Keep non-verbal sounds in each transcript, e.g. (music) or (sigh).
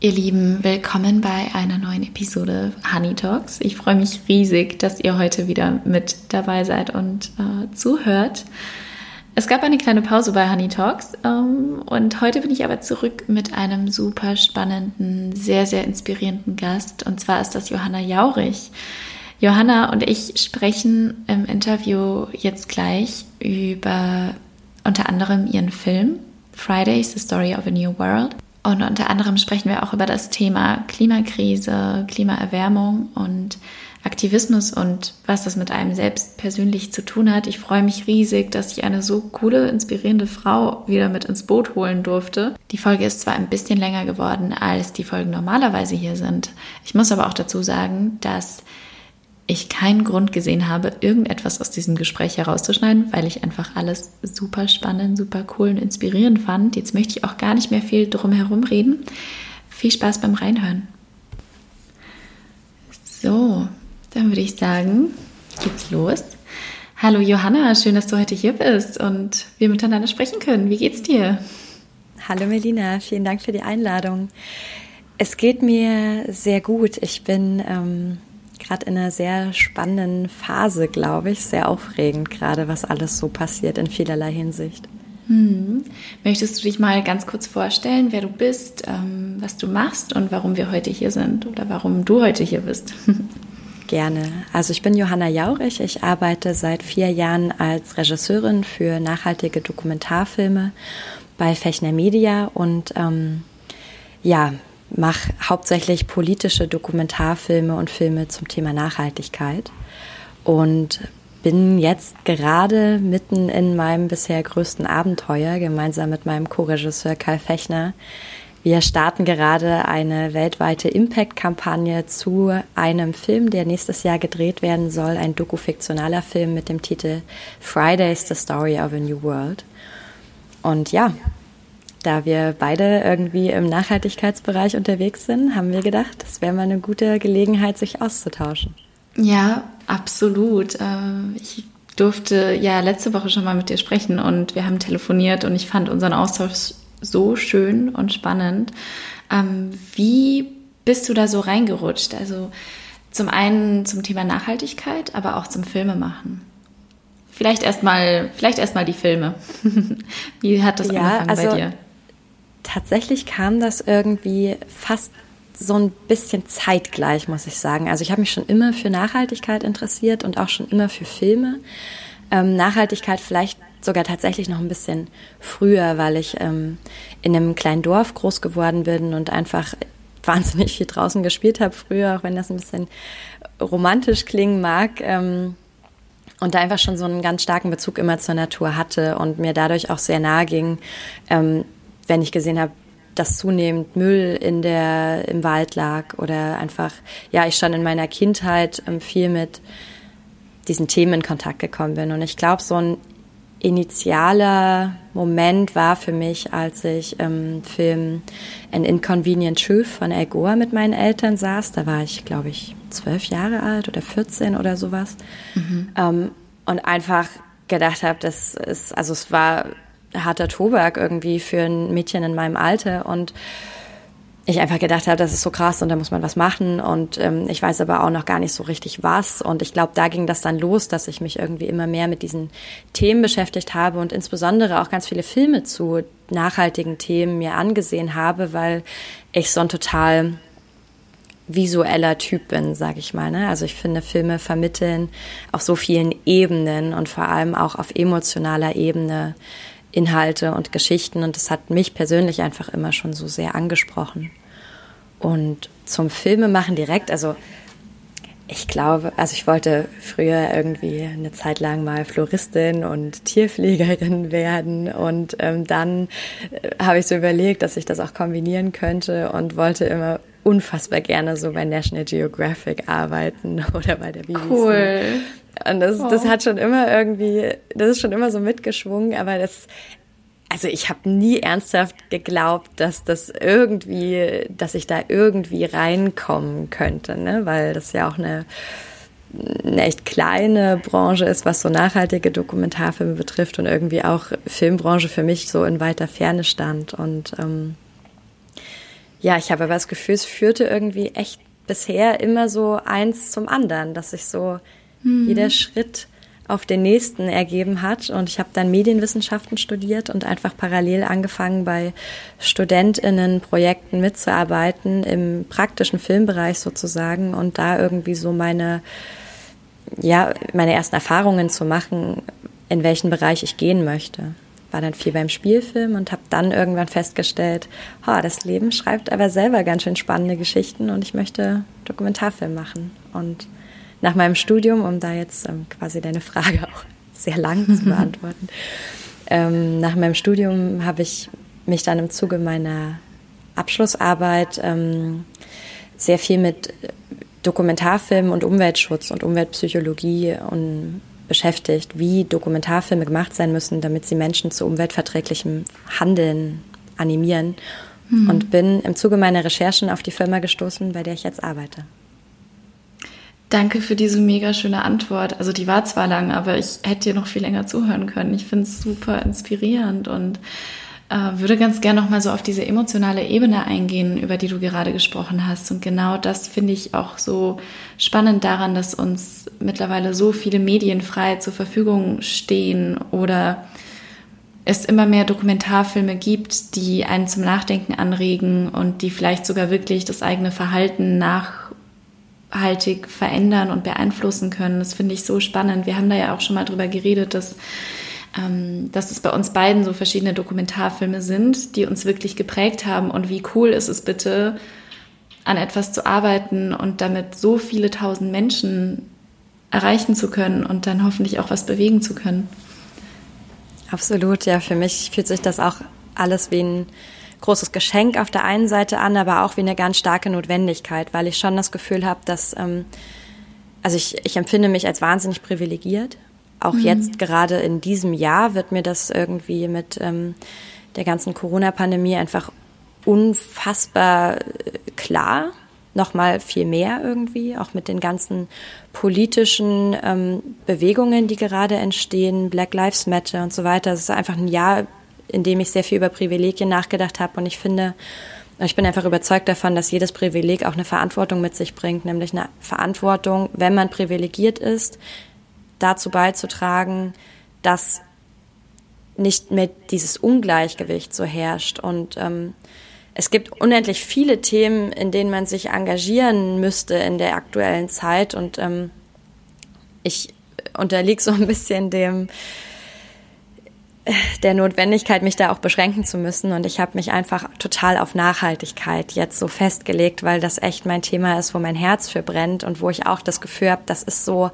Ihr Lieben, willkommen bei einer neuen Episode Honey Talks. Ich freue mich riesig, dass ihr heute wieder mit dabei seid und äh, zuhört. Es gab eine kleine Pause bei Honey Talks ähm, und heute bin ich aber zurück mit einem super spannenden, sehr, sehr inspirierenden Gast und zwar ist das Johanna Jaurich. Johanna und ich sprechen im Interview jetzt gleich über unter anderem ihren Film Fridays, The Story of a New World und unter anderem sprechen wir auch über das Thema Klimakrise, Klimaerwärmung und Aktivismus und was das mit einem selbst persönlich zu tun hat. Ich freue mich riesig, dass ich eine so coole, inspirierende Frau wieder mit ins Boot holen durfte. Die Folge ist zwar ein bisschen länger geworden, als die Folgen normalerweise hier sind. Ich muss aber auch dazu sagen, dass ich keinen Grund gesehen habe, irgendetwas aus diesem Gespräch herauszuschneiden, weil ich einfach alles super spannend, super cool und inspirierend fand. Jetzt möchte ich auch gar nicht mehr viel drum herum reden. Viel Spaß beim Reinhören. So, dann würde ich sagen, geht's los. Hallo Johanna, schön, dass du heute hier bist und wir miteinander sprechen können. Wie geht's dir? Hallo Melina, vielen Dank für die Einladung. Es geht mir sehr gut. Ich bin ähm, gerade in einer sehr spannenden Phase, glaube ich. Sehr aufregend gerade, was alles so passiert in vielerlei Hinsicht. Hm. Möchtest du dich mal ganz kurz vorstellen, wer du bist, ähm, was du machst und warum wir heute hier sind oder warum du heute hier bist? (laughs) Gerne. Also ich bin Johanna Jaurich. Ich arbeite seit vier Jahren als Regisseurin für nachhaltige Dokumentarfilme bei Fechner Media und ähm, ja, mache hauptsächlich politische Dokumentarfilme und Filme zum Thema Nachhaltigkeit und bin jetzt gerade mitten in meinem bisher größten Abenteuer gemeinsam mit meinem Co-Regisseur Kai Fechner. Wir starten gerade eine weltweite Impact-Kampagne zu einem Film, der nächstes Jahr gedreht werden soll, ein dokufiktionaler Film mit dem Titel Fridays, The Story of a New World. Und ja, da wir beide irgendwie im Nachhaltigkeitsbereich unterwegs sind, haben wir gedacht, das wäre mal eine gute Gelegenheit, sich auszutauschen. Ja, absolut. Äh, ich durfte ja letzte Woche schon mal mit dir sprechen und wir haben telefoniert und ich fand unseren Austausch so schön und spannend. Ähm, wie bist du da so reingerutscht? Also zum einen zum Thema Nachhaltigkeit, aber auch zum Filmemachen. Vielleicht erstmal, vielleicht erstmal die Filme. (laughs) Wie hat das ja, angefangen also, bei dir? Tatsächlich kam das irgendwie fast so ein bisschen zeitgleich, muss ich sagen. Also ich habe mich schon immer für Nachhaltigkeit interessiert und auch schon immer für Filme. Ähm, Nachhaltigkeit vielleicht sogar tatsächlich noch ein bisschen früher, weil ich ähm, in einem kleinen Dorf groß geworden bin und einfach (laughs) wahnsinnig viel draußen gespielt habe früher, auch wenn das ein bisschen romantisch klingen mag. Ähm, und da einfach schon so einen ganz starken Bezug immer zur Natur hatte und mir dadurch auch sehr nahe ging, ähm, wenn ich gesehen habe, dass zunehmend Müll in der, im Wald lag oder einfach, ja, ich schon in meiner Kindheit ähm, viel mit diesen Themen in Kontakt gekommen bin. Und ich glaube, so ein initialer Moment war für mich, als ich im Film An Inconvenient Truth von Al Gore mit meinen Eltern saß. Da war ich, glaube ich, zwölf Jahre alt oder 14 oder sowas. Mhm. Ähm, und einfach gedacht habe, das ist, also es war harter Tobak irgendwie für ein Mädchen in meinem Alter und ich einfach gedacht habe, das ist so krass und da muss man was machen und ähm, ich weiß aber auch noch gar nicht so richtig was und ich glaube, da ging das dann los, dass ich mich irgendwie immer mehr mit diesen Themen beschäftigt habe und insbesondere auch ganz viele Filme zu nachhaltigen Themen mir angesehen habe, weil ich so ein total visueller Typ bin, sag ich mal. Ne? Also ich finde, Filme vermitteln auf so vielen Ebenen und vor allem auch auf emotionaler Ebene Inhalte und Geschichten und das hat mich persönlich einfach immer schon so sehr angesprochen. Und zum Filmemachen direkt, also ich glaube, also ich wollte früher irgendwie eine Zeit lang mal Floristin und Tierpflegerin (laughs) werden und ähm, dann äh, habe ich so überlegt, dass ich das auch kombinieren könnte und wollte immer unfassbar gerne so bei National Geographic arbeiten (laughs) oder bei der BBC. Cool. Und das, oh. das hat schon immer irgendwie, das ist schon immer so mitgeschwungen, aber das, also ich habe nie ernsthaft geglaubt, dass das irgendwie, dass ich da irgendwie reinkommen könnte, ne? weil das ja auch eine, eine echt kleine Branche ist, was so nachhaltige Dokumentarfilme betrifft und irgendwie auch Filmbranche für mich so in weiter Ferne stand. Und ähm, ja, ich habe aber das Gefühl, es führte irgendwie echt bisher immer so eins zum anderen, dass sich so mhm. jeder Schritt auf den nächsten ergeben hat. Und ich habe dann Medienwissenschaften studiert und einfach parallel angefangen, bei StudentInnen-Projekten mitzuarbeiten, im praktischen Filmbereich sozusagen und da irgendwie so meine, ja, meine ersten Erfahrungen zu machen, in welchen Bereich ich gehen möchte. War dann viel beim Spielfilm und habe dann irgendwann festgestellt, oh, das Leben schreibt aber selber ganz schön spannende Geschichten und ich möchte Dokumentarfilm machen. Und nach meinem Studium, um da jetzt ähm, quasi deine Frage auch sehr lang zu (laughs) beantworten, ähm, nach meinem Studium habe ich mich dann im Zuge meiner Abschlussarbeit ähm, sehr viel mit Dokumentarfilmen und Umweltschutz und Umweltpsychologie und beschäftigt, wie Dokumentarfilme gemacht sein müssen, damit sie Menschen zu umweltverträglichem Handeln animieren. Mhm. Und bin im Zuge meiner Recherchen auf die Firma gestoßen, bei der ich jetzt arbeite. Danke für diese mega schöne Antwort. Also die war zwar lang, aber ich hätte dir noch viel länger zuhören können. Ich finde es super inspirierend und äh, würde ganz gerne noch mal so auf diese emotionale Ebene eingehen, über die du gerade gesprochen hast. Und genau das finde ich auch so spannend daran, dass uns mittlerweile so viele Medien frei zur Verfügung stehen oder es immer mehr Dokumentarfilme gibt, die einen zum Nachdenken anregen und die vielleicht sogar wirklich das eigene Verhalten nach nachhaltig verändern und beeinflussen können. Das finde ich so spannend. Wir haben da ja auch schon mal drüber geredet, dass, ähm, dass es bei uns beiden so verschiedene Dokumentarfilme sind, die uns wirklich geprägt haben. Und wie cool ist es bitte, an etwas zu arbeiten und damit so viele tausend Menschen erreichen zu können und dann hoffentlich auch was bewegen zu können. Absolut, ja. Für mich fühlt sich das auch alles wie ein großes Geschenk auf der einen Seite an, aber auch wie eine ganz starke Notwendigkeit, weil ich schon das Gefühl habe, dass, ähm, also ich, ich empfinde mich als wahnsinnig privilegiert. Auch mhm. jetzt gerade in diesem Jahr wird mir das irgendwie mit ähm, der ganzen Corona-Pandemie einfach unfassbar äh, klar, nochmal viel mehr irgendwie, auch mit den ganzen politischen ähm, Bewegungen, die gerade entstehen, Black Lives Matter und so weiter. Es ist einfach ein Jahr, in dem ich sehr viel über Privilegien nachgedacht habe. Und ich finde, ich bin einfach überzeugt davon, dass jedes Privileg auch eine Verantwortung mit sich bringt, nämlich eine Verantwortung, wenn man privilegiert ist, dazu beizutragen, dass nicht mehr dieses Ungleichgewicht so herrscht. Und ähm, es gibt unendlich viele Themen, in denen man sich engagieren müsste in der aktuellen Zeit. Und ähm, ich unterliege so ein bisschen dem der Notwendigkeit, mich da auch beschränken zu müssen. Und ich habe mich einfach total auf Nachhaltigkeit jetzt so festgelegt, weil das echt mein Thema ist, wo mein Herz für brennt und wo ich auch das Gefühl habe, das ist so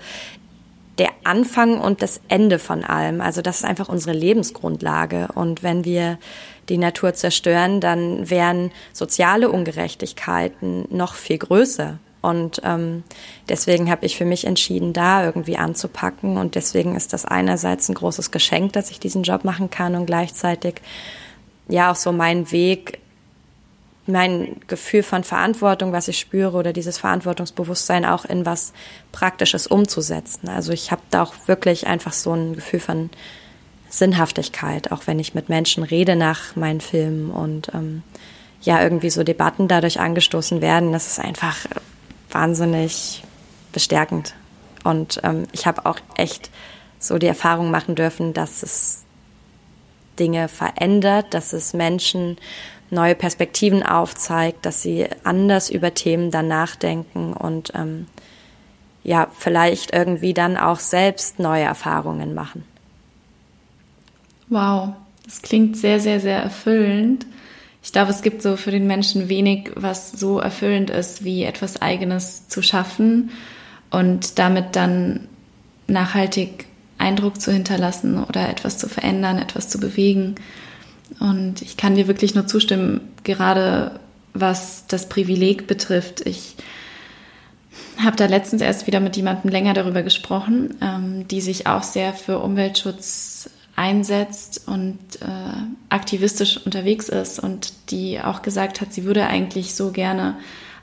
der Anfang und das Ende von allem. Also das ist einfach unsere Lebensgrundlage. Und wenn wir die Natur zerstören, dann wären soziale Ungerechtigkeiten noch viel größer. Und ähm, deswegen habe ich für mich entschieden, da irgendwie anzupacken. Und deswegen ist das einerseits ein großes Geschenk, dass ich diesen Job machen kann und gleichzeitig ja auch so mein Weg, mein Gefühl von Verantwortung, was ich spüre oder dieses Verantwortungsbewusstsein auch in was Praktisches umzusetzen. Also ich habe da auch wirklich einfach so ein Gefühl von Sinnhaftigkeit, auch wenn ich mit Menschen rede nach meinen Filmen und ähm, ja irgendwie so Debatten dadurch angestoßen werden. Das ist einfach wahnsinnig bestärkend. Und ähm, ich habe auch echt so die Erfahrung machen dürfen, dass es Dinge verändert, dass es Menschen neue Perspektiven aufzeigt, dass sie anders über Themen dann nachdenken und ähm, ja, vielleicht irgendwie dann auch selbst neue Erfahrungen machen. Wow, das klingt sehr, sehr, sehr erfüllend ich glaube, es gibt so für den Menschen wenig, was so erfüllend ist, wie etwas Eigenes zu schaffen und damit dann nachhaltig Eindruck zu hinterlassen oder etwas zu verändern, etwas zu bewegen. Und ich kann dir wirklich nur zustimmen, gerade was das Privileg betrifft. Ich habe da letztens erst wieder mit jemandem länger darüber gesprochen, ähm, die sich auch sehr für Umweltschutz einsetzt und äh, aktivistisch unterwegs ist und die auch gesagt hat, sie würde eigentlich so gerne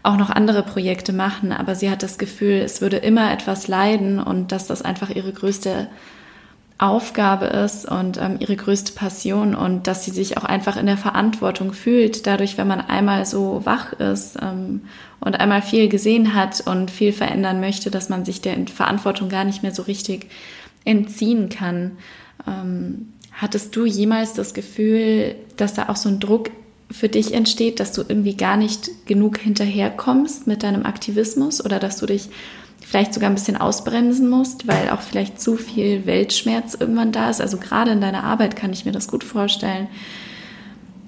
auch noch andere Projekte machen, aber sie hat das Gefühl, es würde immer etwas leiden und dass das einfach ihre größte Aufgabe ist und ähm, ihre größte Passion und dass sie sich auch einfach in der Verantwortung fühlt, dadurch, wenn man einmal so wach ist ähm, und einmal viel gesehen hat und viel verändern möchte, dass man sich der Verantwortung gar nicht mehr so richtig entziehen kann. Ähm, hattest du jemals das Gefühl, dass da auch so ein Druck für dich entsteht, dass du irgendwie gar nicht genug hinterherkommst mit deinem Aktivismus oder dass du dich vielleicht sogar ein bisschen ausbremsen musst, weil auch vielleicht zu viel Weltschmerz irgendwann da ist. Also gerade in deiner Arbeit kann ich mir das gut vorstellen.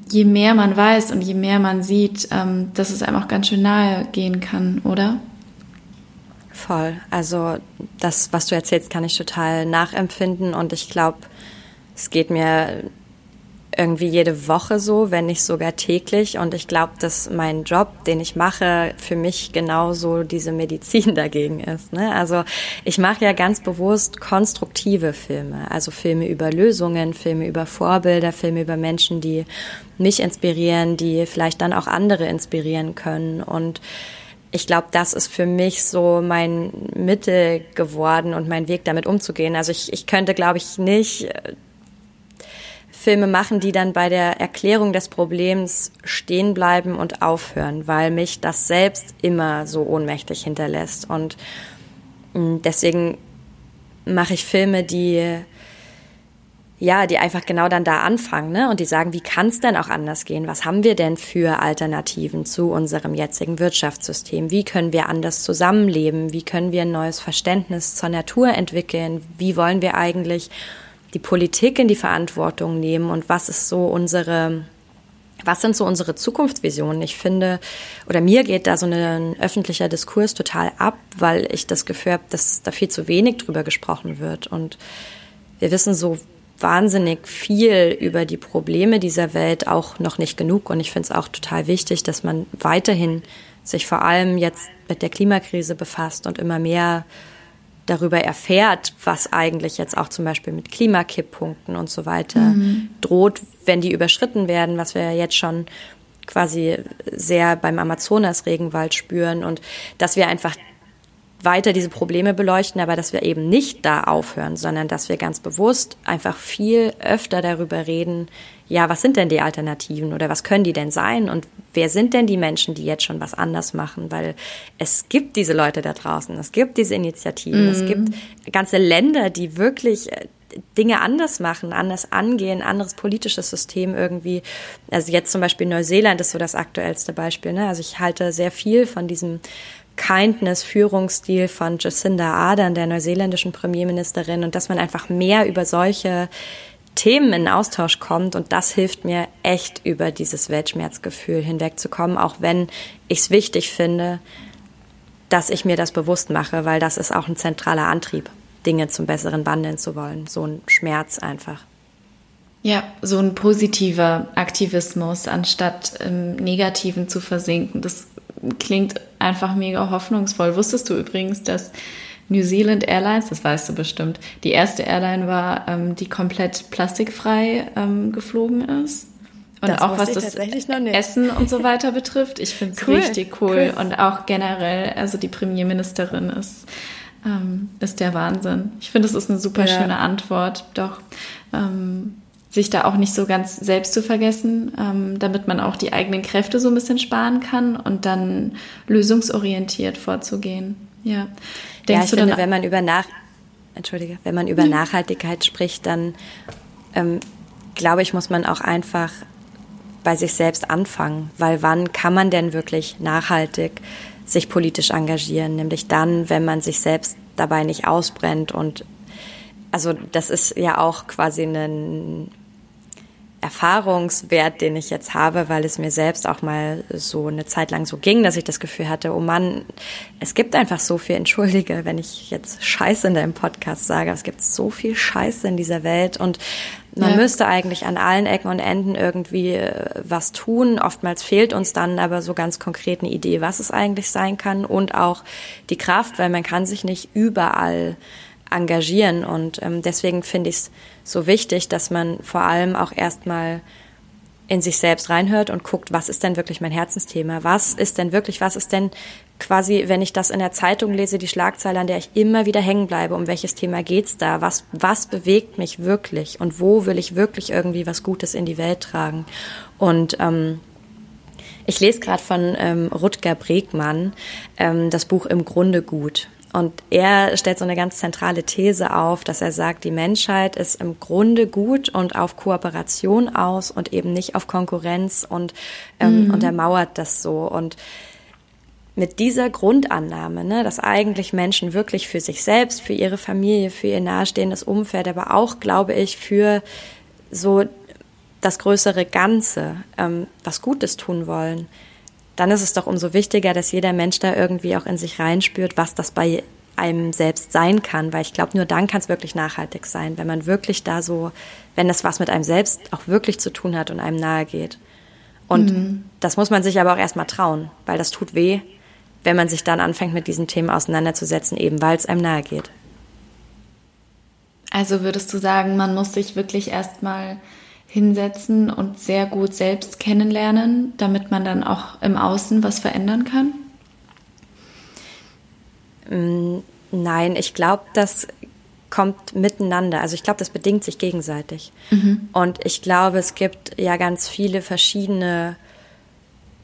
Je mehr man weiß und je mehr man sieht, ähm, dass es einem auch ganz schön nahe gehen kann, oder? Voll. Also das, was du erzählst, kann ich total nachempfinden und ich glaube, es geht mir irgendwie jede Woche so, wenn nicht sogar täglich. Und ich glaube, dass mein Job, den ich mache, für mich genauso diese Medizin (laughs) dagegen ist. Ne? Also ich mache ja ganz bewusst konstruktive Filme, also Filme über Lösungen, Filme über Vorbilder, Filme über Menschen, die mich inspirieren, die vielleicht dann auch andere inspirieren können. Und ich glaube, das ist für mich so mein Mittel geworden und mein Weg damit umzugehen. Also ich, ich könnte, glaube ich, nicht Filme machen, die dann bei der Erklärung des Problems stehen bleiben und aufhören, weil mich das selbst immer so ohnmächtig hinterlässt. Und mm, deswegen mache ich Filme, die ja, die einfach genau dann da anfangen, ne? Und die sagen, wie kann es denn auch anders gehen? Was haben wir denn für Alternativen zu unserem jetzigen Wirtschaftssystem? Wie können wir anders zusammenleben? Wie können wir ein neues Verständnis zur Natur entwickeln? Wie wollen wir eigentlich die Politik in die Verantwortung nehmen und was ist so unsere, was sind so unsere Zukunftsvisionen? Ich finde, oder mir geht da so ein öffentlicher Diskurs total ab, weil ich das Gefühl habe, dass da viel zu wenig drüber gesprochen wird. Und wir wissen so wahnsinnig viel über die Probleme dieser Welt auch noch nicht genug. Und ich finde es auch total wichtig, dass man weiterhin sich vor allem jetzt mit der Klimakrise befasst und immer mehr darüber erfährt, was eigentlich jetzt auch zum Beispiel mit Klimakipppunkten und so weiter mhm. droht, wenn die überschritten werden, was wir ja jetzt schon quasi sehr beim Amazonas-Regenwald spüren und dass wir einfach weiter diese Probleme beleuchten, aber dass wir eben nicht da aufhören, sondern dass wir ganz bewusst einfach viel öfter darüber reden, ja, was sind denn die Alternativen oder was können die denn sein und wer sind denn die Menschen, die jetzt schon was anders machen? Weil es gibt diese Leute da draußen, es gibt diese Initiativen, mhm. es gibt ganze Länder, die wirklich äh, Dinge anders machen, anders angehen, anderes politisches System irgendwie. Also jetzt zum Beispiel Neuseeland ist so das aktuellste Beispiel. Ne? Also ich halte sehr viel von diesem Kindness-Führungsstil von Jacinda Ardern, der neuseeländischen Premierministerin, und dass man einfach mehr über solche Themen in Austausch kommt und das hilft mir echt über dieses Weltschmerzgefühl hinwegzukommen, auch wenn ich es wichtig finde, dass ich mir das bewusst mache, weil das ist auch ein zentraler Antrieb, Dinge zum Besseren wandeln zu wollen, so ein Schmerz einfach. Ja, so ein positiver Aktivismus, anstatt im Negativen zu versinken. Das klingt einfach mega hoffnungsvoll. Wusstest du übrigens, dass New Zealand Airlines, das weißt du bestimmt, die erste Airline war, ähm, die komplett plastikfrei ähm, geflogen ist? Und das auch was das Essen und so weiter (laughs) betrifft. Ich finde es cool, richtig cool. cool. Und auch generell, also die Premierministerin ist, ähm, ist der Wahnsinn. Ich finde, es ist eine super ja. schöne Antwort. Doch. Ähm, sich da auch nicht so ganz selbst zu vergessen, ähm, damit man auch die eigenen Kräfte so ein bisschen sparen kann und dann lösungsorientiert vorzugehen. Ja. Denkst ja, ich du finde, wenn man über nach Entschuldige, wenn man über Nachhaltigkeit spricht, dann ähm, glaube ich, muss man auch einfach bei sich selbst anfangen, weil wann kann man denn wirklich nachhaltig sich politisch engagieren? Nämlich dann, wenn man sich selbst dabei nicht ausbrennt und also das ist ja auch quasi ein Erfahrungswert, den ich jetzt habe, weil es mir selbst auch mal so eine Zeit lang so ging, dass ich das Gefühl hatte, oh Mann, es gibt einfach so viel, entschuldige, wenn ich jetzt Scheiße in deinem Podcast sage, es gibt so viel Scheiße in dieser Welt und man ja. müsste eigentlich an allen Ecken und Enden irgendwie äh, was tun. Oftmals fehlt uns dann aber so ganz konkret eine Idee, was es eigentlich sein kann und auch die Kraft, weil man kann sich nicht überall engagieren. Und ähm, deswegen finde ich es so wichtig, dass man vor allem auch erstmal in sich selbst reinhört und guckt, was ist denn wirklich mein Herzensthema? Was ist denn wirklich, was ist denn quasi, wenn ich das in der Zeitung lese, die Schlagzeile, an der ich immer wieder hängen bleibe, um welches Thema geht's da? Was, was bewegt mich wirklich? Und wo will ich wirklich irgendwie was Gutes in die Welt tragen? Und ähm, ich lese gerade von ähm, Rutger Bregmann ähm, das Buch Im Grunde gut. Und er stellt so eine ganz zentrale These auf, dass er sagt, die Menschheit ist im Grunde gut und auf Kooperation aus und eben nicht auf Konkurrenz und ähm, mhm. untermauert das so. Und mit dieser Grundannahme, ne, dass eigentlich Menschen wirklich für sich selbst, für ihre Familie, für ihr nahestehendes Umfeld, aber auch, glaube ich, für so das größere Ganze ähm, was Gutes tun wollen, dann ist es doch umso wichtiger, dass jeder Mensch da irgendwie auch in sich reinspürt, was das bei einem selbst sein kann, weil ich glaube, nur dann kann es wirklich nachhaltig sein, wenn man wirklich da so, wenn das was mit einem selbst auch wirklich zu tun hat und einem nahe geht. Und mhm. das muss man sich aber auch erstmal trauen, weil das tut weh, wenn man sich dann anfängt, mit diesen Themen auseinanderzusetzen, eben weil es einem nahe geht. Also würdest du sagen, man muss sich wirklich erstmal hinsetzen und sehr gut selbst kennenlernen, damit man dann auch im Außen was verändern kann? Mm, nein, ich glaube, das kommt miteinander. Also ich glaube, das bedingt sich gegenseitig. Mhm. Und ich glaube, es gibt ja ganz viele verschiedene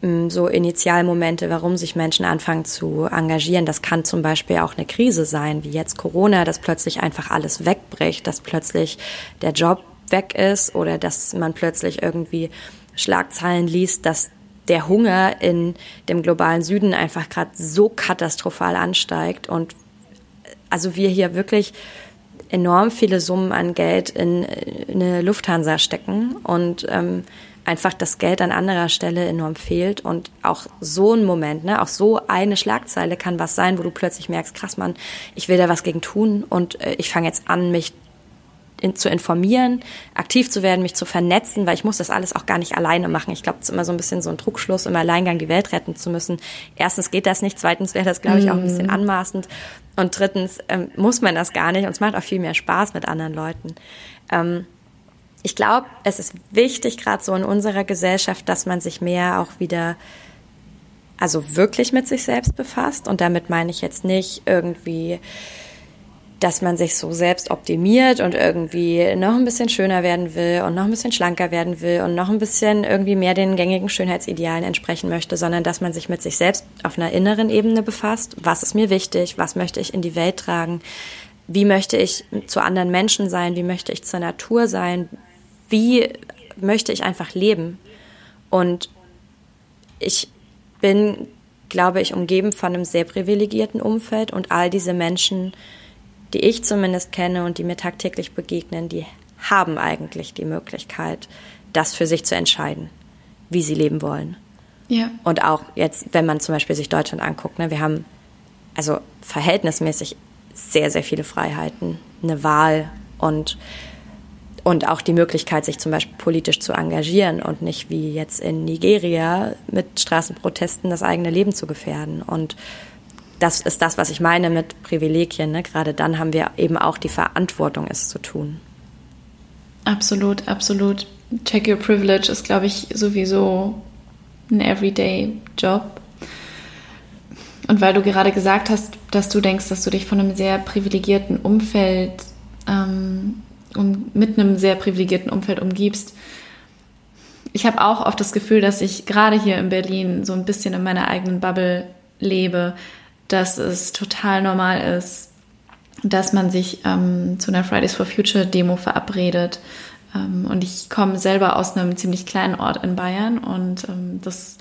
mm, so Initialmomente, warum sich Menschen anfangen zu engagieren. Das kann zum Beispiel auch eine Krise sein, wie jetzt Corona, dass plötzlich einfach alles wegbricht, dass plötzlich der Job weg ist oder dass man plötzlich irgendwie Schlagzeilen liest, dass der Hunger in dem globalen Süden einfach gerade so katastrophal ansteigt und also wir hier wirklich enorm viele Summen an Geld in, eine Lufthansa stecken und ähm, einfach das Geld an anderer Stelle enorm fehlt und auch so ein Moment, ne, auch so eine Schlagzeile kann was sein, wo du plötzlich merkst, krass Mann, ich will da was gegen tun und äh, ich fange jetzt an, mich in, zu informieren, aktiv zu werden, mich zu vernetzen, weil ich muss das alles auch gar nicht alleine machen. Ich glaube, es ist immer so ein bisschen so ein Trugschluss, im Alleingang die Welt retten zu müssen. Erstens geht das nicht, zweitens wäre das, glaube ich, auch ein bisschen mhm. anmaßend und drittens ähm, muss man das gar nicht und es macht auch viel mehr Spaß mit anderen Leuten. Ähm, ich glaube, es ist wichtig, gerade so in unserer Gesellschaft, dass man sich mehr auch wieder also wirklich mit sich selbst befasst. Und damit meine ich jetzt nicht irgendwie dass man sich so selbst optimiert und irgendwie noch ein bisschen schöner werden will und noch ein bisschen schlanker werden will und noch ein bisschen irgendwie mehr den gängigen Schönheitsidealen entsprechen möchte, sondern dass man sich mit sich selbst auf einer inneren Ebene befasst. Was ist mir wichtig? Was möchte ich in die Welt tragen? Wie möchte ich zu anderen Menschen sein? Wie möchte ich zur Natur sein? Wie möchte ich einfach leben? Und ich bin, glaube ich, umgeben von einem sehr privilegierten Umfeld und all diese Menschen, die ich zumindest kenne und die mir tagtäglich begegnen, die haben eigentlich die Möglichkeit, das für sich zu entscheiden, wie sie leben wollen. Ja. Und auch jetzt, wenn man zum Beispiel sich Deutschland anguckt, ne, wir haben also verhältnismäßig sehr, sehr viele Freiheiten, eine Wahl und, und auch die Möglichkeit, sich zum Beispiel politisch zu engagieren und nicht wie jetzt in Nigeria mit Straßenprotesten das eigene Leben zu gefährden. Und das ist das, was ich meine mit Privilegien. Ne? Gerade dann haben wir eben auch die Verantwortung, es zu tun. Absolut, absolut. Check your privilege ist, glaube ich, sowieso ein everyday Job. Und weil du gerade gesagt hast, dass du denkst, dass du dich von einem sehr privilegierten Umfeld, ähm, um, mit einem sehr privilegierten Umfeld umgibst, ich habe auch oft das Gefühl, dass ich gerade hier in Berlin so ein bisschen in meiner eigenen Bubble lebe dass es total normal ist, dass man sich ähm, zu einer Fridays for Future Demo verabredet. Ähm, und ich komme selber aus einem ziemlich kleinen Ort in Bayern und ähm, das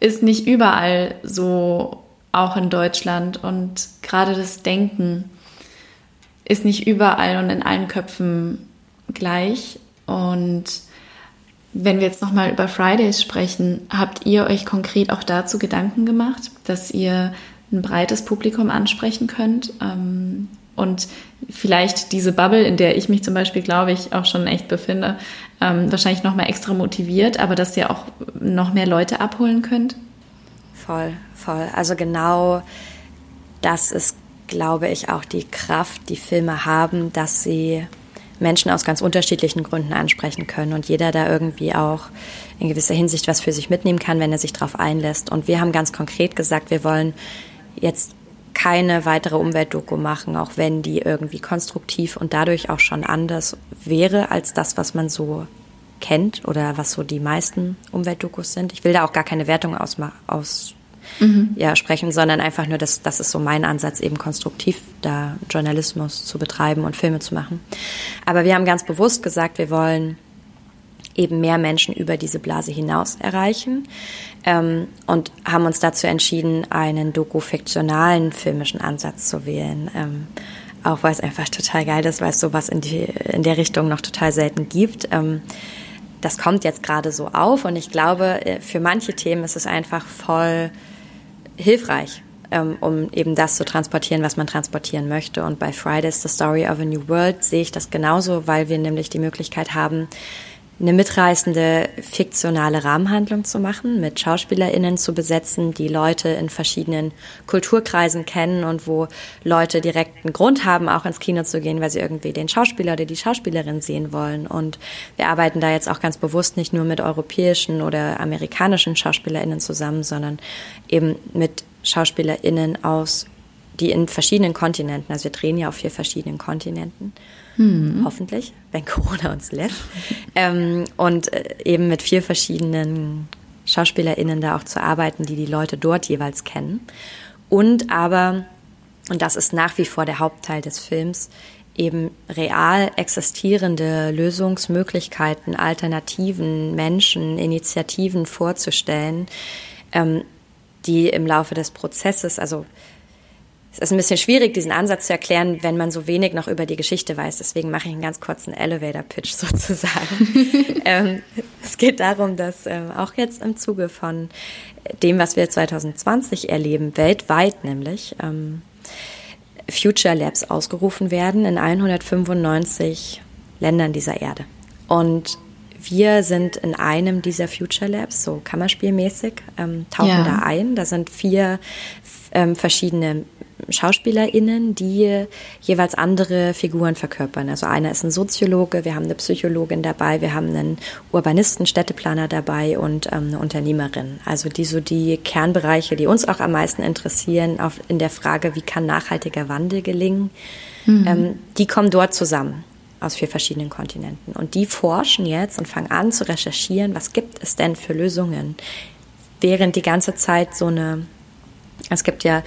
ist nicht überall so, auch in Deutschland. Und gerade das Denken ist nicht überall und in allen Köpfen gleich. Und wenn wir jetzt nochmal über Fridays sprechen, habt ihr euch konkret auch dazu Gedanken gemacht, dass ihr ein breites Publikum ansprechen könnt. Ähm, und vielleicht diese Bubble, in der ich mich zum Beispiel, glaube ich, auch schon echt befinde, ähm, wahrscheinlich noch mal extra motiviert, aber dass ihr auch noch mehr Leute abholen könnt? Voll, voll. Also genau das ist, glaube ich, auch die Kraft, die Filme haben, dass sie Menschen aus ganz unterschiedlichen Gründen ansprechen können und jeder da irgendwie auch in gewisser Hinsicht was für sich mitnehmen kann, wenn er sich darauf einlässt. Und wir haben ganz konkret gesagt, wir wollen jetzt keine weitere Umweltdoku machen, auch wenn die irgendwie konstruktiv und dadurch auch schon anders wäre als das, was man so kennt oder was so die meisten Umweltdokus sind. Ich will da auch gar keine Wertung aus, aus mhm. ja, sprechen, sondern einfach nur, dass das ist so mein Ansatz, eben konstruktiv da Journalismus zu betreiben und Filme zu machen. Aber wir haben ganz bewusst gesagt, wir wollen eben mehr Menschen über diese Blase hinaus erreichen ähm, und haben uns dazu entschieden, einen doku-fiktionalen filmischen Ansatz zu wählen. Ähm, auch weil es einfach total geil ist, weil es sowas in, die, in der Richtung noch total selten gibt. Ähm, das kommt jetzt gerade so auf und ich glaube, äh, für manche Themen ist es einfach voll hilfreich, ähm, um eben das zu transportieren, was man transportieren möchte. Und bei Fridays, The Story of a New World, sehe ich das genauso, weil wir nämlich die Möglichkeit haben, eine mitreißende fiktionale Rahmenhandlung zu machen, mit SchauspielerInnen zu besetzen, die Leute in verschiedenen Kulturkreisen kennen und wo Leute direkt einen Grund haben, auch ins Kino zu gehen, weil sie irgendwie den Schauspieler oder die Schauspielerin sehen wollen. Und wir arbeiten da jetzt auch ganz bewusst nicht nur mit europäischen oder amerikanischen SchauspielerInnen zusammen, sondern eben mit SchauspielerInnen aus, die in verschiedenen Kontinenten, also wir drehen ja auf vier verschiedenen Kontinenten, mhm. hoffentlich, wenn Corona uns lässt. ähm, und äh, eben mit vier verschiedenen SchauspielerInnen da auch zu arbeiten, die die Leute dort jeweils kennen. Und aber, und das ist nach wie vor der Hauptteil des Films, eben real existierende Lösungsmöglichkeiten, Alternativen, Menschen, Initiativen vorzustellen, ähm, die im Laufe des Prozesses, also es ist ein bisschen schwierig, diesen Ansatz zu erklären, wenn man so wenig noch über die Geschichte weiß. Deswegen mache ich einen ganz kurzen Elevator-Pitch (laughs) sozusagen. (laughs) ähm, es geht darum, dass ähm, auch jetzt im Zuge von dem, was wir 2020 erleben, weltweit nämlich, ähm, Future Labs ausgerufen werden in 195 Ländern dieser Erde. Und wir sind in einem dieser Future Labs, so kammerspielmäßig, ähm, tauchen ja. da ein. Da sind vier ähm, verschiedene SchauspielerInnen, die jeweils andere Figuren verkörpern. Also einer ist ein Soziologe, wir haben eine Psychologin dabei, wir haben einen Urbanisten, Städteplaner dabei und ähm, eine Unternehmerin. Also die so die Kernbereiche, die uns auch am meisten interessieren, auf, in der Frage, wie kann nachhaltiger Wandel gelingen, mhm. ähm, die kommen dort zusammen aus vier verschiedenen Kontinenten. Und die forschen jetzt und fangen an zu recherchieren, was gibt es denn für Lösungen, während die ganze Zeit so eine es gibt ja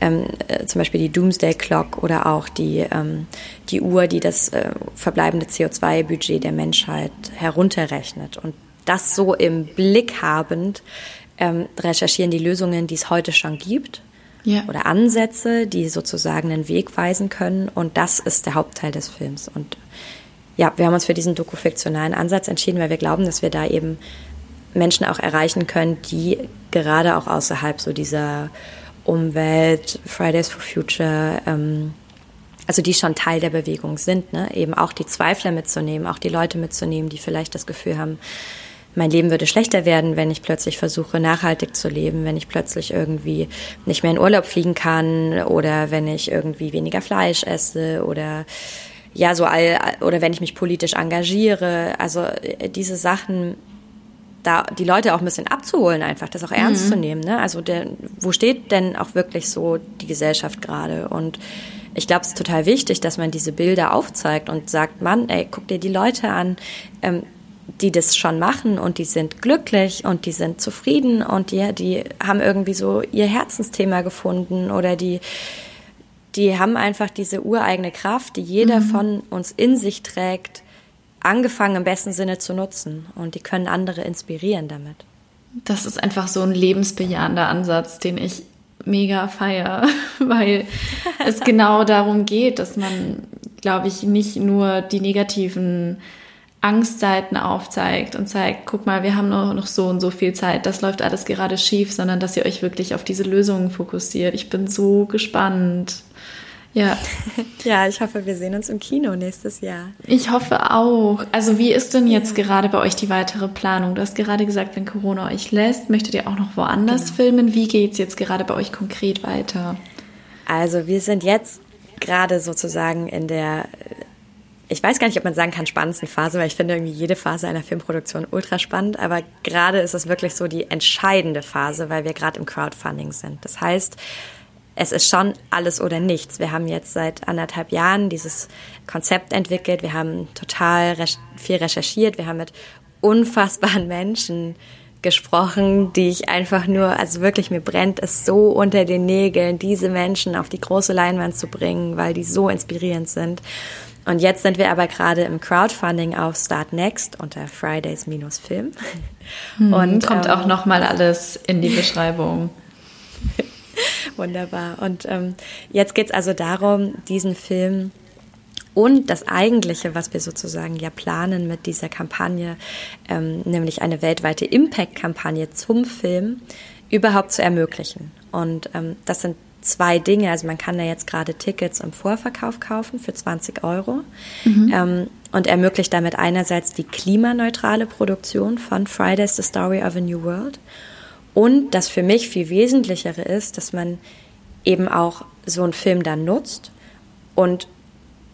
ähm, äh, zum Beispiel die Doomsday Clock oder auch die, ähm, die Uhr, die das äh, verbleibende CO2-Budget der Menschheit herunterrechnet. Und das so im Blick habend ähm, recherchieren die Lösungen, die es heute schon gibt. Ja. Oder Ansätze, die sozusagen einen Weg weisen können. Und das ist der Hauptteil des Films. Und ja, wir haben uns für diesen dokufiktionalen Ansatz entschieden, weil wir glauben, dass wir da eben Menschen auch erreichen können, die gerade auch außerhalb so dieser Umwelt, Fridays for Future, ähm, also die schon Teil der Bewegung sind, ne? eben auch die Zweifler mitzunehmen, auch die Leute mitzunehmen, die vielleicht das Gefühl haben, mein Leben würde schlechter werden, wenn ich plötzlich versuche, nachhaltig zu leben, wenn ich plötzlich irgendwie nicht mehr in Urlaub fliegen kann oder wenn ich irgendwie weniger Fleisch esse oder ja, so all, oder wenn ich mich politisch engagiere. Also äh, diese Sachen da die Leute auch ein bisschen abzuholen, einfach das auch ernst mhm. zu nehmen. Ne? Also der, wo steht denn auch wirklich so die Gesellschaft gerade? Und ich glaube, es ist total wichtig, dass man diese Bilder aufzeigt und sagt, Mann, ey, guck dir die Leute an, ähm, die das schon machen und die sind glücklich und die sind zufrieden und die, die haben irgendwie so ihr Herzensthema gefunden oder die, die haben einfach diese ureigene Kraft, die jeder mhm. von uns in sich trägt angefangen im besten Sinne zu nutzen und die können andere inspirieren damit. Das ist einfach so ein lebensbejahender Ansatz, den ich mega feier, (laughs) weil es genau darum geht, dass man, glaube ich, nicht nur die negativen Angstseiten aufzeigt und zeigt, guck mal, wir haben nur noch so und so viel Zeit, das läuft alles gerade schief, sondern dass ihr euch wirklich auf diese Lösungen fokussiert. Ich bin so gespannt. Ja. (laughs) ja, ich hoffe, wir sehen uns im Kino nächstes Jahr. Ich hoffe auch. Also wie ist denn jetzt ja. gerade bei euch die weitere Planung? Du hast gerade gesagt, wenn Corona euch lässt, möchtet ihr auch noch woanders genau. filmen. Wie geht es jetzt gerade bei euch konkret weiter? Also wir sind jetzt gerade sozusagen in der ich weiß gar nicht, ob man sagen kann, spannendsten Phase, weil ich finde irgendwie jede Phase einer Filmproduktion ultra spannend, aber gerade ist es wirklich so die entscheidende Phase, weil wir gerade im Crowdfunding sind. Das heißt, es ist schon alles oder nichts. Wir haben jetzt seit anderthalb Jahren dieses Konzept entwickelt, wir haben total viel recherchiert, wir haben mit unfassbaren (laughs) Menschen gesprochen, die ich einfach nur, also wirklich mir brennt es so unter den Nägeln, diese Menschen auf die große Leinwand zu bringen, weil die so inspirierend sind. Und jetzt sind wir aber gerade im Crowdfunding auf Start Next unter Fridays-Film. Hm, und kommt ähm, auch noch mal alles in die Beschreibung. Wunderbar. Und ähm, jetzt geht es also darum, diesen Film und das Eigentliche, was wir sozusagen ja planen mit dieser Kampagne, ähm, nämlich eine weltweite Impact-Kampagne zum Film, überhaupt zu ermöglichen. Und ähm, das sind zwei Dinge. Also man kann da jetzt gerade Tickets im Vorverkauf kaufen für 20 Euro mhm. ähm, und ermöglicht damit einerseits die klimaneutrale Produktion von Fridays the Story of a New World und das für mich viel wesentlichere ist, dass man eben auch so einen Film dann nutzt und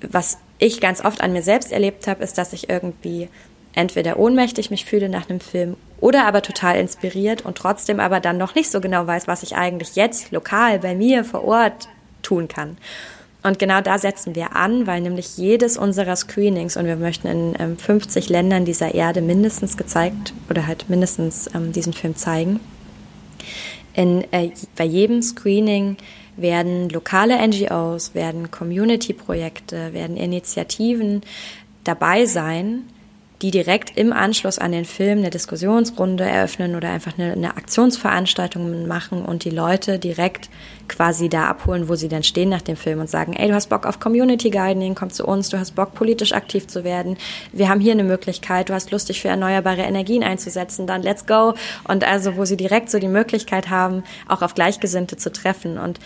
was ich ganz oft an mir selbst erlebt habe, ist, dass ich irgendwie entweder ohnmächtig mich fühle nach einem Film oder aber total inspiriert und trotzdem aber dann noch nicht so genau weiß, was ich eigentlich jetzt lokal bei mir vor Ort tun kann. Und genau da setzen wir an, weil nämlich jedes unserer Screenings, und wir möchten in ähm, 50 Ländern dieser Erde mindestens gezeigt oder halt mindestens ähm, diesen Film zeigen, in, äh, bei jedem Screening werden lokale NGOs, werden Community-Projekte, werden Initiativen dabei sein, die direkt im Anschluss an den Film eine Diskussionsrunde eröffnen oder einfach eine, eine, Aktionsveranstaltung machen und die Leute direkt quasi da abholen, wo sie dann stehen nach dem Film und sagen, ey, du hast Bock auf Community Gardening, komm zu uns, du hast Bock politisch aktiv zu werden, wir haben hier eine Möglichkeit, du hast Lust, dich für erneuerbare Energien einzusetzen, dann let's go. Und also, wo sie direkt so die Möglichkeit haben, auch auf Gleichgesinnte zu treffen. Und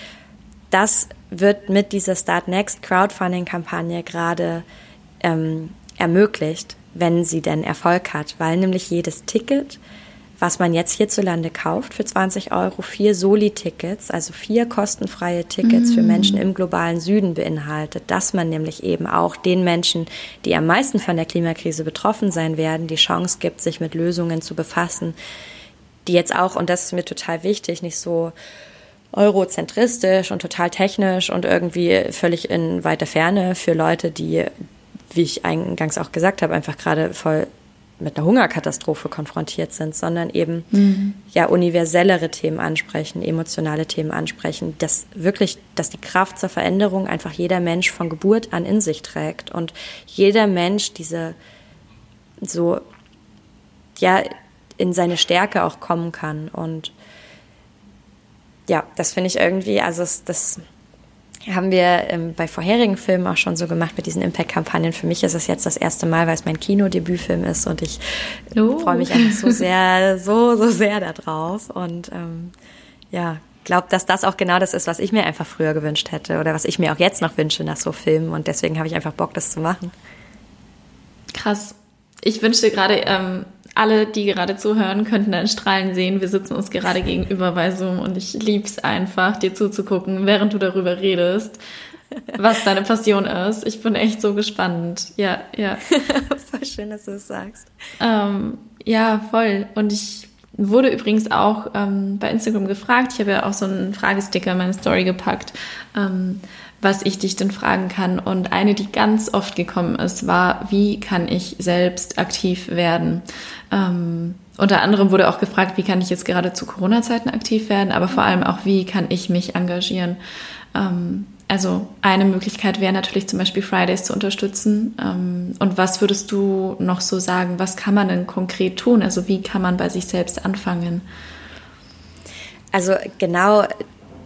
das wird mit dieser Start Next Crowdfunding-Kampagne gerade ähm, ermöglicht wenn sie denn Erfolg hat, weil nämlich jedes Ticket, was man jetzt hierzulande kauft für 20 Euro, vier Soli-Tickets, also vier kostenfreie Tickets mm. für Menschen im globalen Süden beinhaltet, dass man nämlich eben auch den Menschen, die am meisten von der Klimakrise betroffen sein werden, die Chance gibt, sich mit Lösungen zu befassen, die jetzt auch, und das ist mir total wichtig, nicht so eurozentristisch und total technisch und irgendwie völlig in weiter Ferne für Leute, die wie ich eingangs auch gesagt habe, einfach gerade voll mit einer Hungerkatastrophe konfrontiert sind, sondern eben mhm. ja universellere Themen ansprechen, emotionale Themen ansprechen, dass wirklich, dass die Kraft zur Veränderung einfach jeder Mensch von Geburt an in sich trägt und jeder Mensch diese so ja in seine Stärke auch kommen kann und ja, das finde ich irgendwie, also das haben wir ähm, bei vorherigen Filmen auch schon so gemacht mit diesen Impact-Kampagnen. Für mich ist es jetzt das erste Mal, weil es mein Kinodebütfilm ist und ich oh. freue mich einfach so sehr, so, so sehr darauf. Und ähm, ja, glaube, dass das auch genau das ist, was ich mir einfach früher gewünscht hätte oder was ich mir auch jetzt noch wünsche nach so Filmen. Und deswegen habe ich einfach Bock, das zu machen. Krass. Ich wünschte gerade, ähm, alle, die gerade zuhören, könnten deinen Strahlen sehen. Wir sitzen uns gerade gegenüber bei Zoom und ich lieb's einfach, dir zuzugucken, während du darüber redest, was deine Passion ist. Ich bin echt so gespannt. Ja, ja. (laughs) voll schön, dass du es sagst. Ähm, ja, voll. Und ich wurde übrigens auch ähm, bei Instagram gefragt. Ich habe ja auch so einen Fragesticker in meine Story gepackt. Ähm, was ich dich denn fragen kann. Und eine, die ganz oft gekommen ist, war, wie kann ich selbst aktiv werden? Ähm, unter anderem wurde auch gefragt, wie kann ich jetzt gerade zu Corona-Zeiten aktiv werden, aber vor allem auch, wie kann ich mich engagieren? Ähm, also eine Möglichkeit wäre natürlich zum Beispiel Fridays zu unterstützen. Ähm, und was würdest du noch so sagen, was kann man denn konkret tun? Also wie kann man bei sich selbst anfangen? Also genau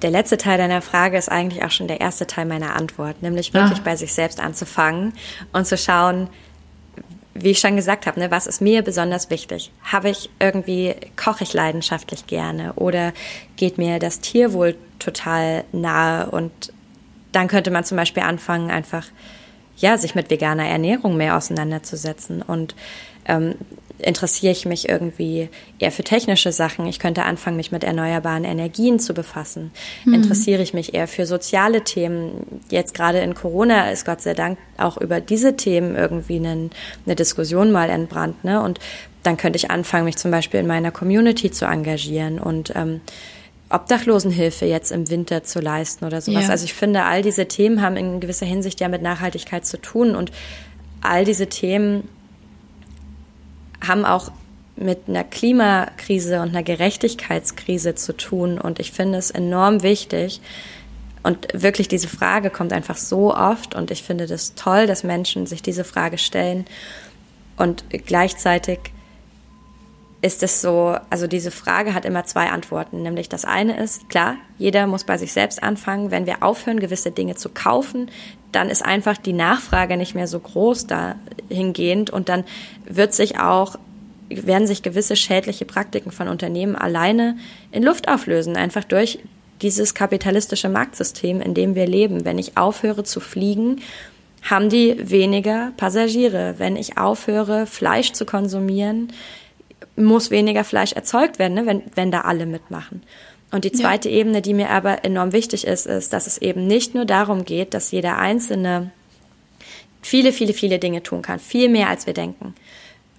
der letzte Teil deiner Frage ist eigentlich auch schon der erste Teil meiner Antwort, nämlich wirklich ah. bei sich selbst anzufangen und zu schauen, wie ich schon gesagt habe, ne, was ist mir besonders wichtig? Habe ich irgendwie, koche ich leidenschaftlich gerne oder geht mir das Tierwohl total nahe? Und dann könnte man zum Beispiel anfangen, einfach, ja, sich mit veganer Ernährung mehr auseinanderzusetzen und ähm, interessiere ich mich irgendwie eher für technische Sachen. Ich könnte anfangen, mich mit erneuerbaren Energien zu befassen. Mhm. Interessiere ich mich eher für soziale Themen. Jetzt gerade in Corona ist Gott sei Dank auch über diese Themen irgendwie eine, eine Diskussion mal entbrannt. Ne? Und dann könnte ich anfangen, mich zum Beispiel in meiner Community zu engagieren und ähm, Obdachlosenhilfe jetzt im Winter zu leisten oder sowas. Ja. Also ich finde, all diese Themen haben in gewisser Hinsicht ja mit Nachhaltigkeit zu tun und all diese Themen haben auch mit einer Klimakrise und einer Gerechtigkeitskrise zu tun. Und ich finde es enorm wichtig. Und wirklich diese Frage kommt einfach so oft. Und ich finde das toll, dass Menschen sich diese Frage stellen. Und gleichzeitig ist es so, also diese Frage hat immer zwei Antworten. Nämlich das eine ist, klar, jeder muss bei sich selbst anfangen. Wenn wir aufhören, gewisse Dinge zu kaufen, dann ist einfach die Nachfrage nicht mehr so groß dahingehend und dann wird sich auch werden sich gewisse schädliche Praktiken von Unternehmen alleine in Luft auflösen, einfach durch dieses kapitalistische Marktsystem, in dem wir leben. Wenn ich aufhöre zu fliegen, haben die weniger Passagiere. Wenn ich aufhöre, Fleisch zu konsumieren, muss weniger Fleisch erzeugt werden, ne, wenn, wenn da alle mitmachen. Und die zweite ja. Ebene, die mir aber enorm wichtig ist, ist, dass es eben nicht nur darum geht, dass jeder Einzelne viele, viele, viele Dinge tun kann, viel mehr als wir denken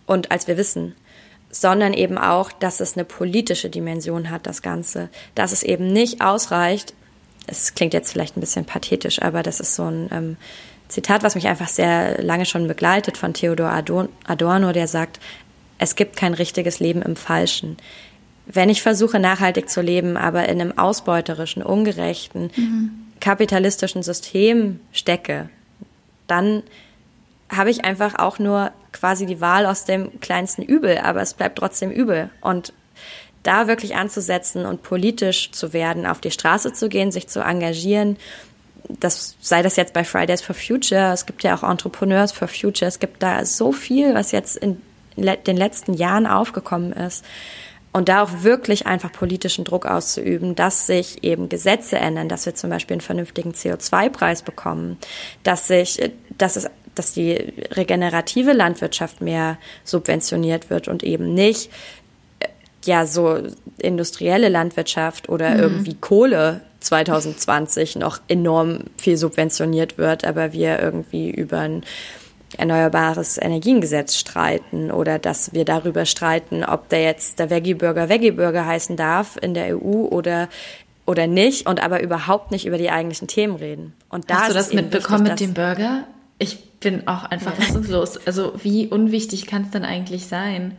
und als wir wissen, sondern eben auch, dass es eine politische Dimension hat, das Ganze, dass es eben nicht ausreicht, es klingt jetzt vielleicht ein bisschen pathetisch, aber das ist so ein ähm, Zitat, was mich einfach sehr lange schon begleitet von Theodor Adorno, der sagt, es gibt kein richtiges Leben im Falschen wenn ich versuche, nachhaltig zu leben, aber in einem ausbeuterischen, ungerechten, mhm. kapitalistischen System stecke, dann habe ich einfach auch nur quasi die Wahl aus dem kleinsten Übel, aber es bleibt trotzdem übel. Und da wirklich anzusetzen und politisch zu werden, auf die Straße zu gehen, sich zu engagieren, das sei das jetzt bei Fridays for Future, es gibt ja auch Entrepreneurs for Future, es gibt da so viel, was jetzt in den letzten Jahren aufgekommen ist und da auch wirklich einfach politischen Druck auszuüben, dass sich eben Gesetze ändern, dass wir zum Beispiel einen vernünftigen CO2-Preis bekommen, dass sich, dass es dass die regenerative Landwirtschaft mehr subventioniert wird und eben nicht äh, ja so industrielle Landwirtschaft oder mhm. irgendwie Kohle 2020 noch enorm viel subventioniert wird, aber wir irgendwie über ein Erneuerbares Energiengesetz streiten oder dass wir darüber streiten, ob der jetzt der Veggie-Burger Veggie-Burger heißen darf in der EU oder oder nicht und aber überhaupt nicht über die eigentlichen Themen reden. Und da Hast du das mitbekommen mit dem Burger? Ich bin auch einfach fassungslos. Also wie unwichtig kann es denn eigentlich sein?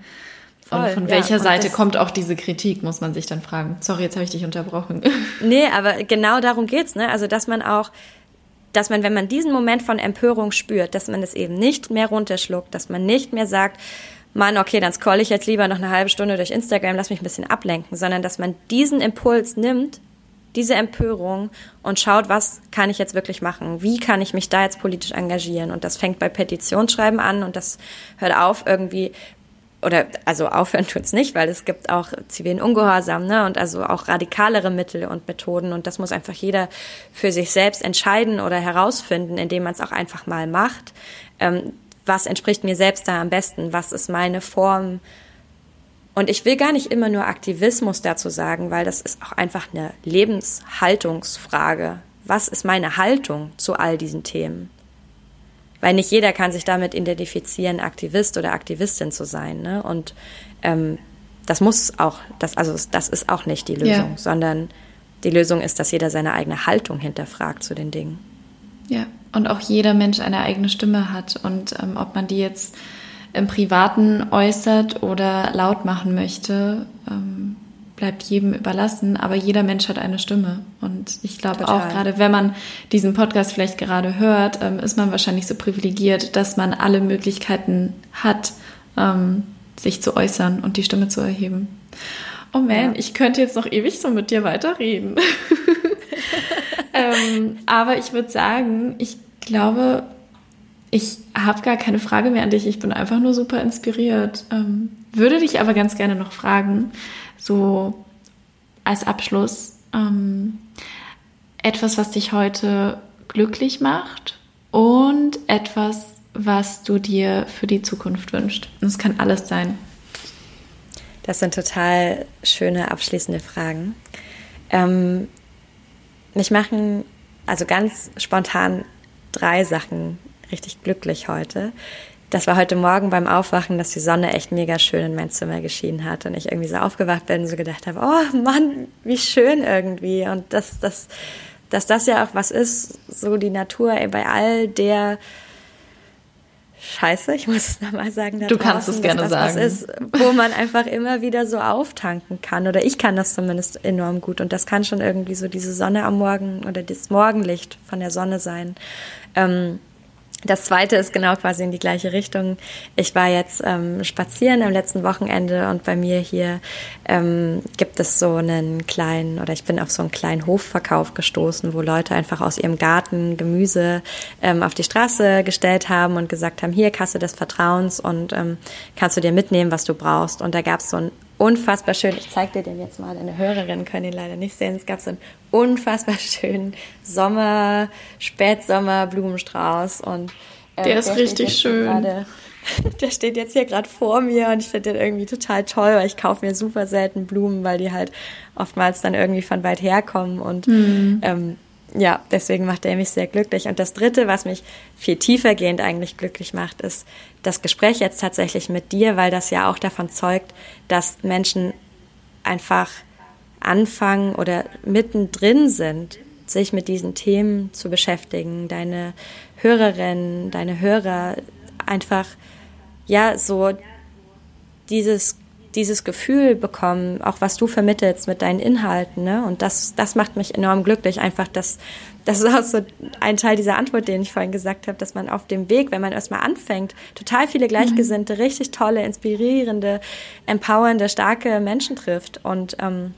Und Voll, von welcher ja, Seite kommt auch diese Kritik, muss man sich dann fragen. Sorry, jetzt habe ich dich unterbrochen. Nee, aber genau darum geht's, ne? Also, dass man auch dass man, wenn man diesen Moment von Empörung spürt, dass man es eben nicht mehr runterschluckt, dass man nicht mehr sagt, Mann, okay, dann scroll ich jetzt lieber noch eine halbe Stunde durch Instagram, lass mich ein bisschen ablenken, sondern dass man diesen Impuls nimmt, diese Empörung und schaut, was kann ich jetzt wirklich machen? Wie kann ich mich da jetzt politisch engagieren? Und das fängt bei Petitionsschreiben an und das hört auf irgendwie oder also aufhören tut's nicht, weil es gibt auch zivilen Ungehorsam, ne? Und also auch radikalere Mittel und Methoden. Und das muss einfach jeder für sich selbst entscheiden oder herausfinden, indem man es auch einfach mal macht. Ähm, was entspricht mir selbst da am besten? Was ist meine Form? Und ich will gar nicht immer nur Aktivismus dazu sagen, weil das ist auch einfach eine Lebenshaltungsfrage. Was ist meine Haltung zu all diesen Themen? Weil nicht jeder kann sich damit identifizieren, Aktivist oder Aktivistin zu sein. Ne? Und ähm, das muss auch, das, also das ist auch nicht die Lösung, ja. sondern die Lösung ist, dass jeder seine eigene Haltung hinterfragt zu den Dingen. Ja, und auch jeder Mensch eine eigene Stimme hat. Und ähm, ob man die jetzt im Privaten äußert oder laut machen möchte, ähm, bleibt jedem überlassen, aber jeder Mensch hat eine Stimme. Und ich glaube Total. auch gerade, wenn man diesen Podcast vielleicht gerade hört, ähm, ist man wahrscheinlich so privilegiert, dass man alle Möglichkeiten hat, ähm, sich zu äußern und die Stimme zu erheben. Oh man, ja. ich könnte jetzt noch ewig so mit dir weiterreden. (laughs) ähm, aber ich würde sagen, ich glaube, ich habe gar keine Frage mehr an dich. Ich bin einfach nur super inspiriert. Ähm, würde dich aber ganz gerne noch fragen, so als Abschluss, ähm, etwas, was dich heute glücklich macht und etwas, was du dir für die Zukunft wünschst. Und es kann alles sein. Das sind total schöne abschließende Fragen. Ähm, mich machen also ganz spontan drei Sachen richtig glücklich heute. Das war heute Morgen beim Aufwachen, dass die Sonne echt mega schön in mein Zimmer geschienen hat und ich irgendwie so aufgewacht bin und so gedacht habe, oh Mann, wie schön irgendwie und dass, dass, dass das ja auch was ist, so die Natur ey, bei all der Scheiße, ich muss es nochmal sagen. du draußen, kannst es gerne das sagen. Was ist, wo man einfach immer wieder so auftanken kann. Oder ich kann das zumindest enorm gut. Und das kann schon irgendwie so diese Sonne am Morgen oder das Morgenlicht von der Sonne sein. Ähm, das zweite ist genau quasi in die gleiche Richtung. Ich war jetzt ähm, spazieren am letzten Wochenende und bei mir hier ähm, gibt es so einen kleinen, oder ich bin auf so einen kleinen Hofverkauf gestoßen, wo Leute einfach aus ihrem Garten Gemüse ähm, auf die Straße gestellt haben und gesagt haben, hier Kasse des Vertrauens und ähm, kannst du dir mitnehmen, was du brauchst. Und da gab es so ein unfassbar schön, ich zeige dir den jetzt mal, deine Hörerinnen können ihn leider nicht sehen, es gab so einen unfassbar (laughs) schönen Sommer, Spätsommer Blumenstrauß und äh, der ist der richtig schön. Grade, (laughs) der steht jetzt hier gerade vor mir und ich finde den irgendwie total toll, weil ich kaufe mir super selten Blumen, weil die halt oftmals dann irgendwie von weit her kommen und mhm. ähm, ja, deswegen macht er mich sehr glücklich. Und das Dritte, was mich viel tiefergehend eigentlich glücklich macht, ist das Gespräch jetzt tatsächlich mit dir, weil das ja auch davon zeugt, dass Menschen einfach anfangen oder mittendrin sind, sich mit diesen Themen zu beschäftigen. Deine Hörerinnen, deine Hörer einfach, ja, so dieses dieses Gefühl bekommen, auch was du vermittelst mit deinen Inhalten, ne? Und das, das macht mich enorm glücklich. Einfach, dass das ist auch so ein Teil dieser Antwort, den ich vorhin gesagt habe, dass man auf dem Weg, wenn man erstmal anfängt, total viele Gleichgesinnte, mhm. richtig tolle, inspirierende, empowernde, starke Menschen trifft. Und ähm,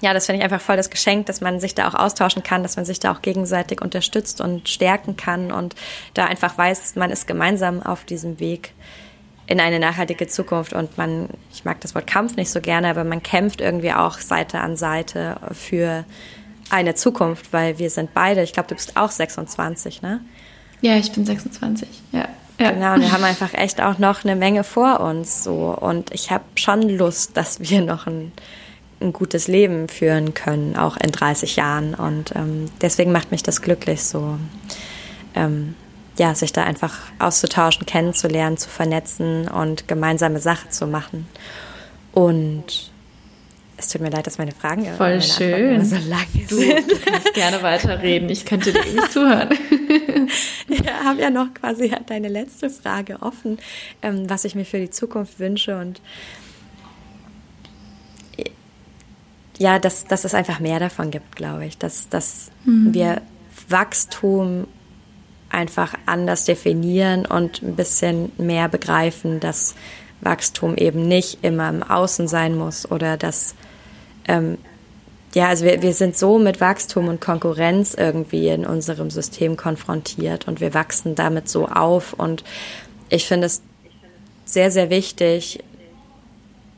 ja, das finde ich einfach voll das Geschenk, dass man sich da auch austauschen kann, dass man sich da auch gegenseitig unterstützt und stärken kann und da einfach weiß, man ist gemeinsam auf diesem Weg in eine nachhaltige Zukunft. Und man, ich mag das Wort Kampf nicht so gerne, aber man kämpft irgendwie auch Seite an Seite für eine Zukunft, weil wir sind beide, ich glaube, du bist auch 26, ne? Ja, ich bin 26, ja. Ja. Genau, und wir haben einfach echt auch noch eine Menge vor uns so und ich habe schon Lust, dass wir noch ein, ein gutes Leben führen können, auch in 30 Jahren und ähm, deswegen macht mich das glücklich so. Ähm, ja, sich da einfach auszutauschen, kennenzulernen, zu vernetzen und gemeinsame Sachen zu machen. Und es tut mir leid, dass meine Fragen Voll meine schön. so lang du, sind. Du kannst gerne weiterreden. Ich könnte dir nicht zuhören. (laughs) Ich habe ja noch quasi deine letzte Frage offen, ähm, was ich mir für die Zukunft wünsche und ja, dass, dass es einfach mehr davon gibt, glaube ich, dass, dass mhm. wir Wachstum einfach anders definieren und ein bisschen mehr begreifen, dass Wachstum eben nicht immer im Außen sein muss oder dass, ähm, ja, also wir, wir sind so mit Wachstum und Konkurrenz irgendwie in unserem System konfrontiert und wir wachsen damit so auf und ich finde es sehr, sehr wichtig,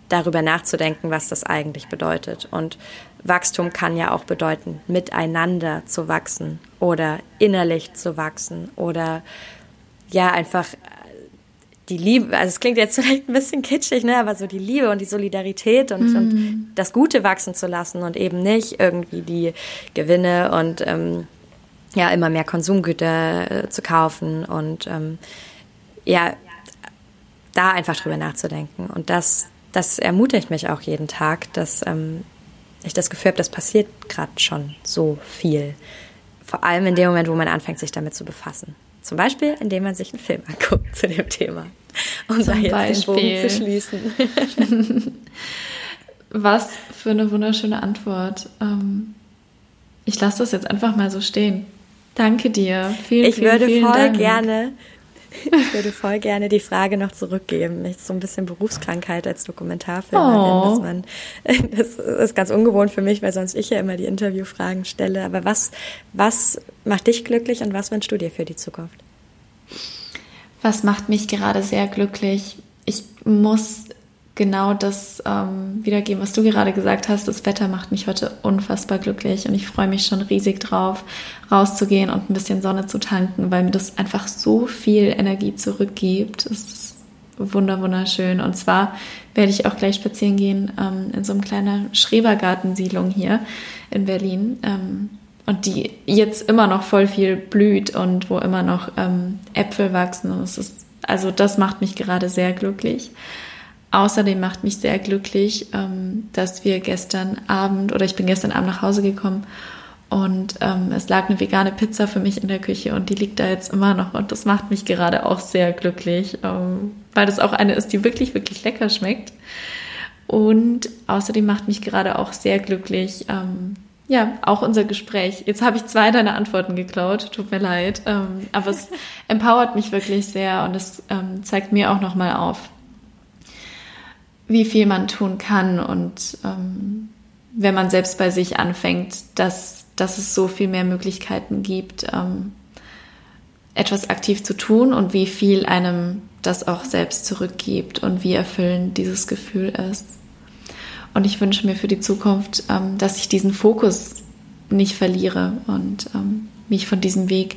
darüber nachzudenken, was das eigentlich bedeutet. Und Wachstum kann ja auch bedeuten, miteinander zu wachsen oder innerlich zu wachsen oder ja, einfach die Liebe, also es klingt jetzt (laughs) vielleicht ein bisschen kitschig, ne, aber so die Liebe und die Solidarität und, mm. und das Gute wachsen zu lassen und eben nicht irgendwie die Gewinne und ähm, ja, immer mehr Konsumgüter äh, zu kaufen und ähm, ja, da einfach drüber nachzudenken. Und das, das ermutigt mich auch jeden Tag, dass ähm, ich das Gefühl habe, das passiert gerade schon so viel. Vor allem in dem Moment, wo man anfängt, sich damit zu befassen. Zum Beispiel, indem man sich einen Film anguckt zu dem Thema. Um da jetzt Beispiel. den Bogen zu schließen. (laughs) Was für eine wunderschöne Antwort. Ähm, ich lasse das jetzt einfach mal so stehen. Danke dir. Vielen, ich vielen, würde vielen voll Dank. gerne ich würde voll gerne die Frage noch zurückgeben. Ist so ein bisschen Berufskrankheit als Dokumentarfilmerin, oh. dass man, (laughs) das ist ganz ungewohnt für mich, weil sonst ich ja immer die Interviewfragen stelle. Aber was, was macht dich glücklich und was wünschst du dir für die Zukunft? Was macht mich gerade sehr glücklich? Ich muss genau das ähm, wiedergeben, was du gerade gesagt hast. Das Wetter macht mich heute unfassbar glücklich und ich freue mich schon riesig drauf, rauszugehen und ein bisschen Sonne zu tanken, weil mir das einfach so viel Energie zurückgibt. Das ist wunder wunderschön. Und zwar werde ich auch gleich spazieren gehen ähm, in so einem kleinen Schrebergartensiedlung hier in Berlin. Ähm, und die jetzt immer noch voll viel blüht und wo immer noch ähm, Äpfel wachsen. Und es ist, also das macht mich gerade sehr glücklich. Außerdem macht mich sehr glücklich, ähm, dass wir gestern Abend oder ich bin gestern Abend nach Hause gekommen und ähm, es lag eine vegane Pizza für mich in der Küche und die liegt da jetzt immer noch und das macht mich gerade auch sehr glücklich, ähm, weil das auch eine ist, die wirklich, wirklich lecker schmeckt. Und außerdem macht mich gerade auch sehr glücklich, ja, auch unser Gespräch. Jetzt habe ich zwei deiner Antworten geklaut, tut mir leid, ähm, aber es (laughs) empowert mich wirklich sehr und es ähm, zeigt mir auch nochmal auf, wie viel man tun kann und ähm, wenn man selbst bei sich anfängt, dass, dass es so viel mehr Möglichkeiten gibt, ähm, etwas aktiv zu tun und wie viel einem das auch selbst zurückgibt und wie erfüllend dieses Gefühl ist. Und ich wünsche mir für die Zukunft, ähm, dass ich diesen Fokus nicht verliere und ähm, mich von diesem Weg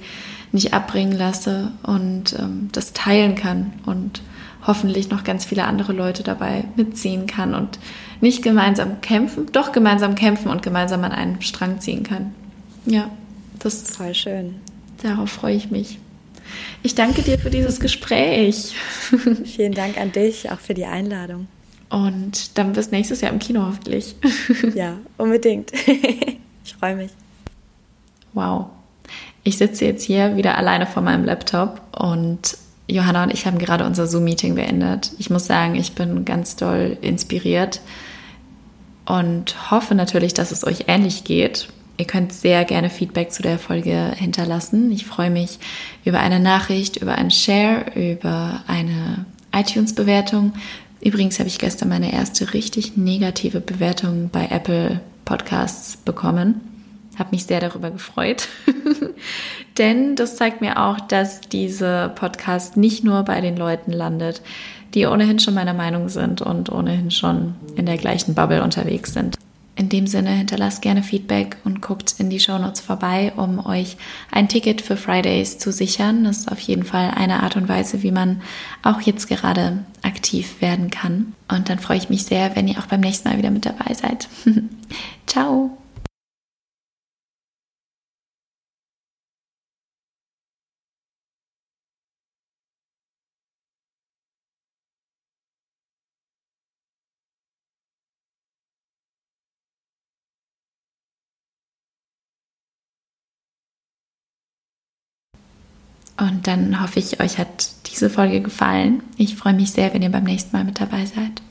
nicht abbringen lasse und ähm, das teilen kann und hoffentlich noch ganz viele andere Leute dabei mitziehen kann und nicht gemeinsam kämpfen, doch gemeinsam kämpfen und gemeinsam an einen Strang ziehen kann. Ja, das ist voll schön. Darauf freue ich mich. Ich danke dir für dieses Gespräch. (laughs) Vielen Dank an dich, auch für die Einladung. Und dann bis nächstes Jahr im Kino hoffentlich. (laughs) Ja, unbedingt. (laughs) Ich freue mich. Wow. Ich sitze jetzt hier wieder alleine vor meinem Laptop und Johanna und ich haben gerade unser Zoom-Meeting beendet. Ich muss sagen, ich bin ganz doll inspiriert und hoffe natürlich, dass es euch ähnlich geht. Ihr könnt sehr gerne Feedback zu der Folge hinterlassen. Ich freue mich über eine Nachricht, über einen Share, über eine iTunes-Bewertung. Übrigens habe ich gestern meine erste richtig negative Bewertung bei Apple Podcasts bekommen. Habe mich sehr darüber gefreut. (laughs) Denn das zeigt mir auch, dass dieser Podcast nicht nur bei den Leuten landet, die ohnehin schon meiner Meinung sind und ohnehin schon in der gleichen Bubble unterwegs sind. In dem Sinne hinterlasst gerne Feedback und guckt in die Shownotes vorbei, um euch ein Ticket für Fridays zu sichern. Das ist auf jeden Fall eine Art und Weise, wie man auch jetzt gerade aktiv werden kann. Und dann freue ich mich sehr, wenn ihr auch beim nächsten Mal wieder mit dabei seid. (laughs) Ciao! Und dann hoffe ich, euch hat diese Folge gefallen. Ich freue mich sehr, wenn ihr beim nächsten Mal mit dabei seid.